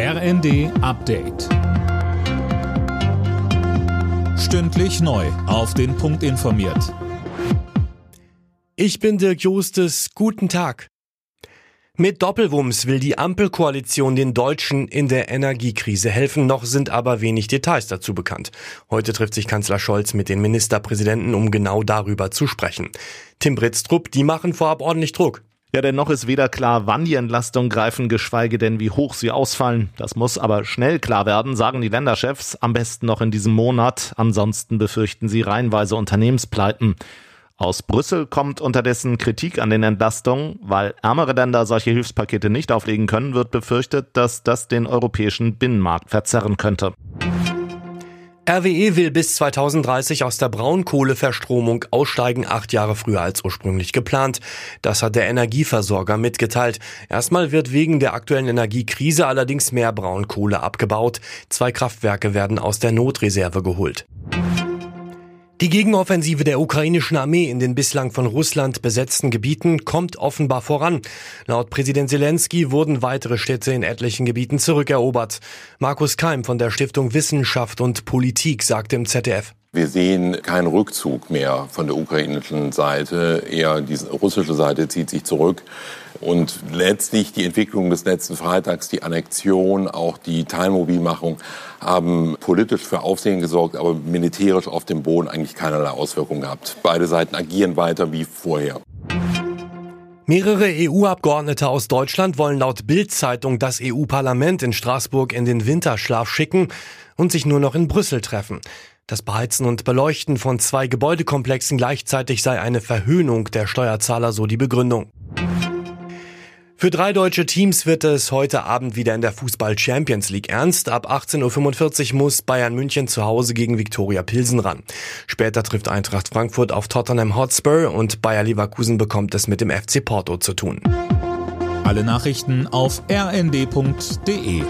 RND Update. Stündlich neu. Auf den Punkt informiert. Ich bin Dirk Justes. Guten Tag. Mit Doppelwumms will die Ampelkoalition den Deutschen in der Energiekrise helfen, noch sind aber wenig Details dazu bekannt. Heute trifft sich Kanzler Scholz mit den Ministerpräsidenten, um genau darüber zu sprechen. Tim Britztrup, die machen vorab ordentlich Druck. Ja, denn noch ist weder klar, wann die Entlastungen greifen, geschweige denn, wie hoch sie ausfallen. Das muss aber schnell klar werden, sagen die Länderchefs, am besten noch in diesem Monat. Ansonsten befürchten sie reihenweise Unternehmenspleiten. Aus Brüssel kommt unterdessen Kritik an den Entlastungen. Weil ärmere Länder solche Hilfspakete nicht auflegen können, wird befürchtet, dass das den europäischen Binnenmarkt verzerren könnte. RWE will bis 2030 aus der Braunkohleverstromung aussteigen, acht Jahre früher als ursprünglich geplant. Das hat der Energieversorger mitgeteilt. Erstmal wird wegen der aktuellen Energiekrise allerdings mehr Braunkohle abgebaut. Zwei Kraftwerke werden aus der Notreserve geholt. Die Gegenoffensive der ukrainischen Armee in den bislang von Russland besetzten Gebieten kommt offenbar voran. Laut Präsident Zelensky wurden weitere Städte in etlichen Gebieten zurückerobert. Markus Keim von der Stiftung Wissenschaft und Politik sagte im ZDF. Wir sehen keinen Rückzug mehr von der ukrainischen Seite, eher die russische Seite zieht sich zurück. Und letztlich die Entwicklung des letzten Freitags, die Annexion, auch die Teilmobilmachung haben politisch für Aufsehen gesorgt, aber militärisch auf dem Boden eigentlich keinerlei Auswirkungen gehabt. Beide Seiten agieren weiter wie vorher. Mehrere EU-Abgeordnete aus Deutschland wollen laut Bild-Zeitung das EU-Parlament in Straßburg in den Winterschlaf schicken und sich nur noch in Brüssel treffen. Das Beheizen und Beleuchten von zwei Gebäudekomplexen gleichzeitig sei eine Verhöhnung der Steuerzahler, so die Begründung. Für drei deutsche Teams wird es heute Abend wieder in der Fußball Champions League ernst. Ab 18.45 Uhr muss Bayern München zu Hause gegen Viktoria Pilsen ran. Später trifft Eintracht Frankfurt auf Tottenham Hotspur und Bayer Leverkusen bekommt es mit dem FC Porto zu tun. Alle Nachrichten auf rnd.de